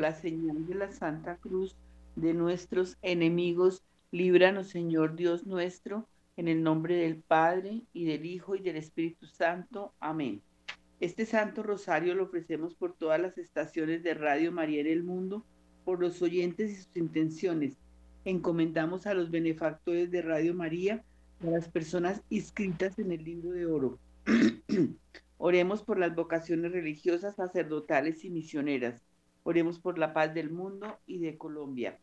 la señal de la Santa Cruz de nuestros enemigos, líbranos, Señor Dios nuestro, en el nombre del Padre, y del Hijo, y del Espíritu Santo. Amén. Este Santo Rosario lo ofrecemos por todas las estaciones de Radio María en el mundo, por los oyentes y sus intenciones. Encomendamos a los benefactores de Radio María, a las personas inscritas en el libro de oro. Oremos por las vocaciones religiosas, sacerdotales y misioneras. Oremos por la paz del mundo y de Colombia.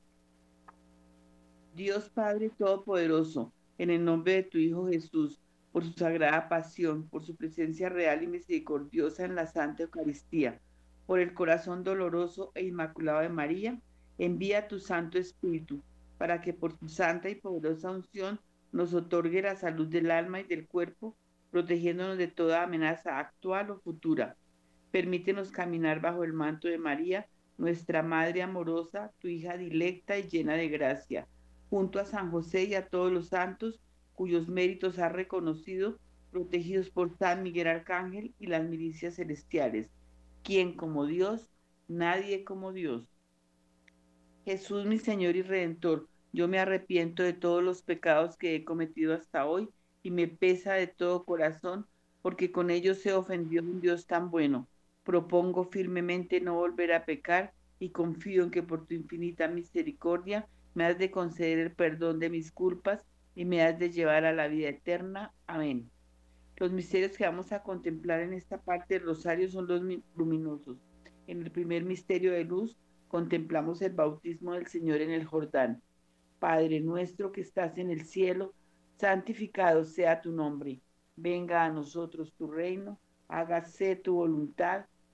Dios Padre Todopoderoso, en el nombre de tu Hijo Jesús, por su sagrada pasión, por su presencia real y misericordiosa en la Santa Eucaristía, por el corazón doloroso e inmaculado de María, envía tu Santo Espíritu, para que por tu santa y poderosa unción nos otorgue la salud del alma y del cuerpo, protegiéndonos de toda amenaza actual o futura. Permítenos caminar bajo el manto de María, nuestra Madre amorosa, tu hija dilecta y llena de gracia junto a San José y a todos los santos cuyos méritos ha reconocido, protegidos por San Miguel Arcángel y las milicias celestiales. ¿Quién como Dios? Nadie como Dios. Jesús mi Señor y Redentor, yo me arrepiento de todos los pecados que he cometido hasta hoy y me pesa de todo corazón porque con ellos he ofendido a un Dios tan bueno. Propongo firmemente no volver a pecar y confío en que por tu infinita misericordia me has de conceder el perdón de mis culpas y me has de llevar a la vida eterna. Amén. Los misterios que vamos a contemplar en esta parte del rosario son los luminosos. En el primer misterio de luz contemplamos el bautismo del Señor en el Jordán. Padre nuestro que estás en el cielo, santificado sea tu nombre. Venga a nosotros tu reino, hágase tu voluntad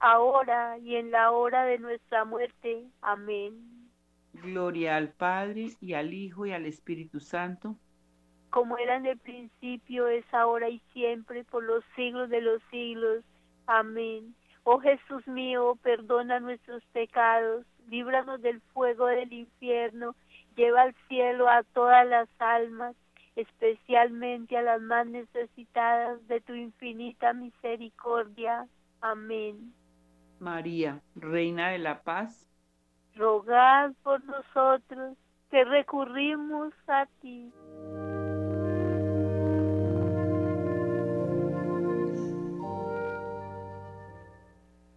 ahora y en la hora de nuestra muerte. Amén. Gloria al Padre y al Hijo y al Espíritu Santo. Como era en el principio, es ahora y siempre, por los siglos de los siglos. Amén. Oh Jesús mío, perdona nuestros pecados, líbranos del fuego del infierno, lleva al cielo a todas las almas, especialmente a las más necesitadas de tu infinita misericordia. Amén. María, Reina de la Paz, rogad por nosotros que recurrimos a ti.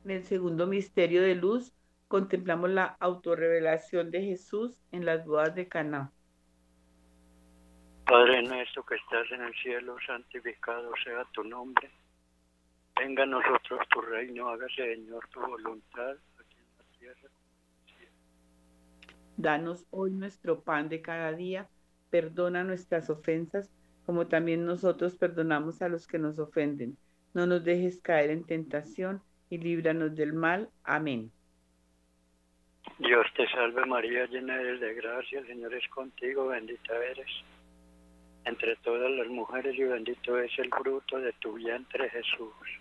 En el segundo misterio de luz contemplamos la autorrevelación de Jesús en las bodas de Caná. Padre nuestro que estás en el cielo, santificado sea tu nombre. Venga a nosotros tu reino, hágase Señor tu voluntad Danos hoy nuestro pan de cada día, perdona nuestras ofensas, como también nosotros perdonamos a los que nos ofenden. No nos dejes caer en tentación y líbranos del mal. Amén. Dios te salve María, llena eres de gracia, el Señor es contigo, bendita eres entre todas las mujeres y bendito es el fruto de tu vientre Jesús.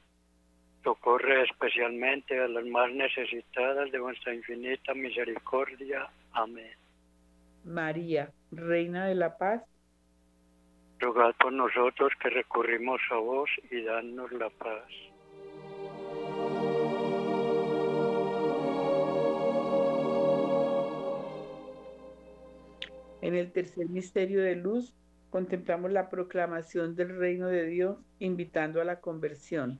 socorre especialmente a las más necesitadas de vuestra infinita misericordia. Amén. María, Reina de la Paz, rogad por nosotros que recurrimos a vos y danos la paz. En el tercer misterio de luz contemplamos la proclamación del reino de Dios invitando a la conversión.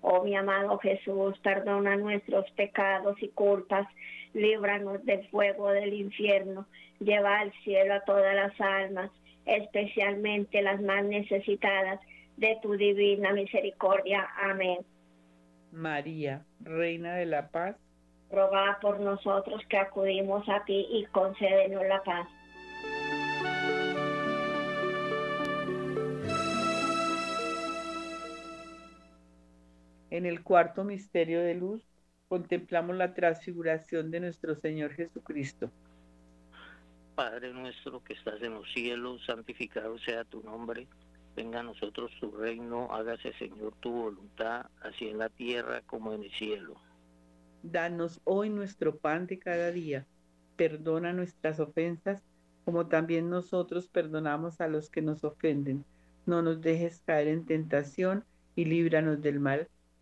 Oh mi amado Jesús, perdona nuestros pecados y culpas, líbranos del fuego del infierno, lleva al cielo a todas las almas, especialmente las más necesitadas de tu divina misericordia. Amén. María, Reina de la Paz, roga por nosotros que acudimos a ti y concédenos la paz. En el cuarto misterio de luz contemplamos la transfiguración de nuestro Señor Jesucristo. Padre nuestro que estás en los cielos, santificado sea tu nombre. Venga a nosotros tu reino, hágase Señor tu voluntad, así en la tierra como en el cielo. Danos hoy nuestro pan de cada día. Perdona nuestras ofensas, como también nosotros perdonamos a los que nos ofenden. No nos dejes caer en tentación y líbranos del mal.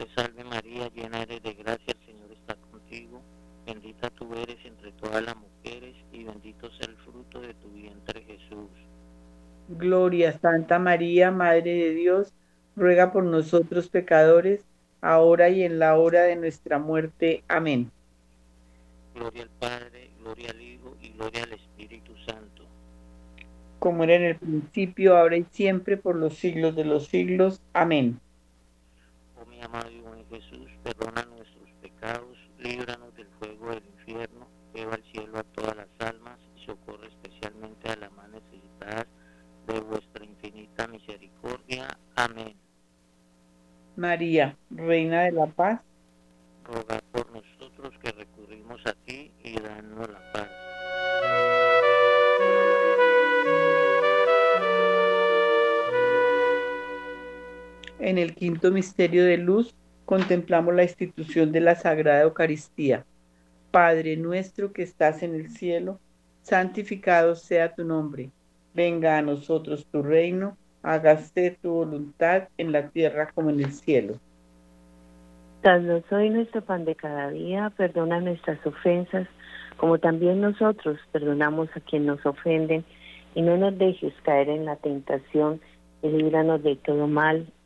Te salve María, llena eres de gracia, el Señor está contigo. Bendita tú eres entre todas las mujeres y bendito sea el fruto de tu vientre Jesús. Gloria Santa María, Madre de Dios, ruega por nosotros pecadores, ahora y en la hora de nuestra muerte. Amén. Gloria al Padre, gloria al Hijo y gloria al Espíritu Santo. Como era en el principio, ahora y siempre, por los siglos de los siglos. Amén. Amado y buen Jesús, perdona nuestros pecados, líbranos del fuego del infierno, lleva al cielo a todas las almas y socorre especialmente a las más necesitadas de vuestra infinita misericordia. Amén. María, Reina de la Paz, Roga por nosotros que recurrimos a ti y danos la paz. En el quinto misterio de luz, contemplamos la institución de la Sagrada Eucaristía. Padre nuestro que estás en el cielo, santificado sea tu nombre. Venga a nosotros tu reino, hágase tu voluntad en la tierra como en el cielo. Danos hoy nuestro pan de cada día, perdona nuestras ofensas, como también nosotros perdonamos a quien nos ofenden, y no nos dejes caer en la tentación, y líbranos de todo mal.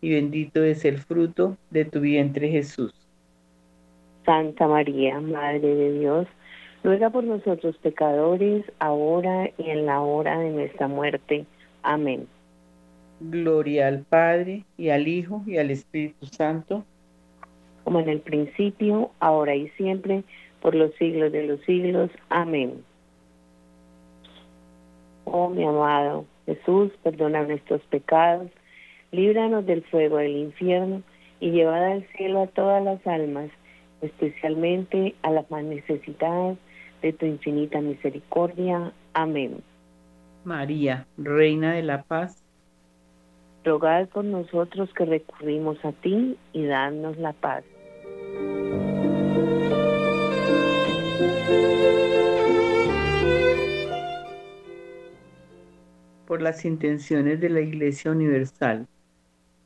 y bendito es el fruto de tu vientre Jesús. Santa María, Madre de Dios, Ruega por nosotros pecadores, ahora y en la hora de nuestra muerte. Amén. Gloria al Padre, y al Hijo, y al Espíritu Santo. Como en el principio, ahora y siempre, por los siglos de los siglos. Amén. Oh mi amado Jesús, perdona nuestros pecados, líbranos del fuego del infierno, y llevad al cielo a todas las almas, especialmente a las más necesitadas de tu infinita misericordia. Amén. María, Reina de la Paz, rogad por nosotros que recurrimos a ti y danos la paz. Por las intenciones de la Iglesia Universal.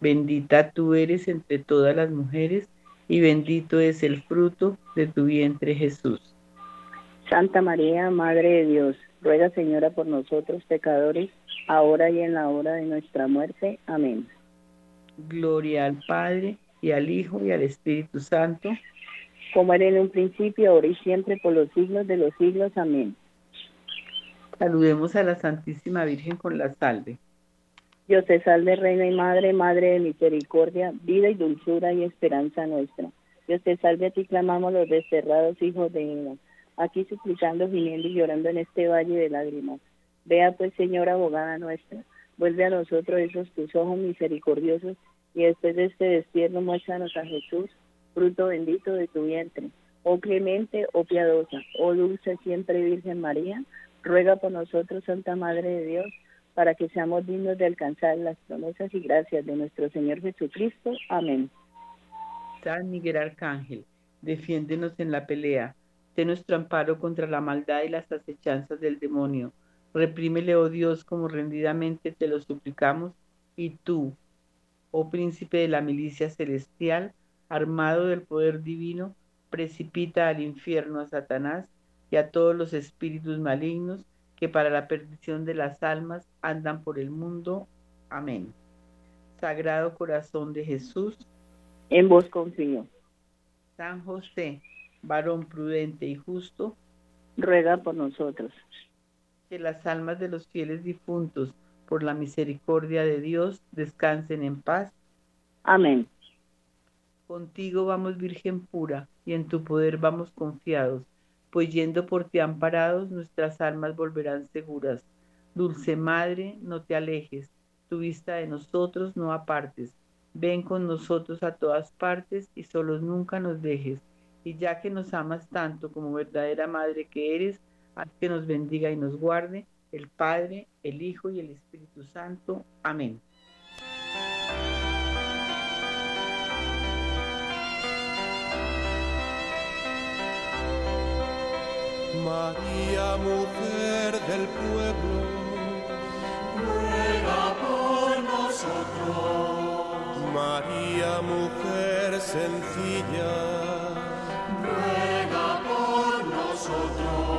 Bendita tú eres entre todas las mujeres, y bendito es el fruto de tu vientre Jesús. Santa María, Madre de Dios, ruega Señora por nosotros pecadores, ahora y en la hora de nuestra muerte. Amén. Gloria al Padre, y al Hijo, y al Espíritu Santo. Como era en un principio, ahora y siempre, por los siglos de los siglos. Amén. Saludemos a la Santísima Virgen con la salve. Dios te salve, Reina y Madre, Madre de misericordia, vida y dulzura y esperanza nuestra. Dios te salve, a ti clamamos los desterrados hijos de Eva aquí suplicando, gimiendo y llorando en este valle de lágrimas. Vea pues, Señora abogada nuestra, vuelve a nosotros esos tus ojos misericordiosos y después de este destierro muéstranos a Jesús, fruto bendito de tu vientre. Oh clemente, oh piadosa, oh dulce siempre Virgen María, ruega por nosotros, Santa Madre de Dios, para que seamos dignos de alcanzar las promesas y gracias de nuestro Señor Jesucristo. Amén. San Miguel Arcángel, defiéndenos en la pelea de nuestro amparo contra la maldad y las acechanzas del demonio. Reprímele, oh Dios, como rendidamente te lo suplicamos, y tú, oh príncipe de la milicia celestial, armado del poder divino, precipita al infierno a Satanás y a todos los espíritus malignos que para la perdición de las almas andan por el mundo. Amén. Sagrado corazón de Jesús, en vos confío. San José, varón prudente y justo, ruega por nosotros. Que las almas de los fieles difuntos, por la misericordia de Dios, descansen en paz. Amén. Contigo vamos, Virgen pura, y en tu poder vamos confiados, pues yendo por ti amparados, nuestras almas volverán seguras. Dulce Madre, no te alejes, tu vista de nosotros no apartes. Ven con nosotros a todas partes y solos nunca nos dejes y ya que nos amas tanto como verdadera madre que eres, haz que nos bendiga y nos guarde el Padre, el Hijo y el Espíritu Santo. Amén. María, mujer del pueblo, ruega por nosotros. María, mujer sencilla, ruega por nosotros.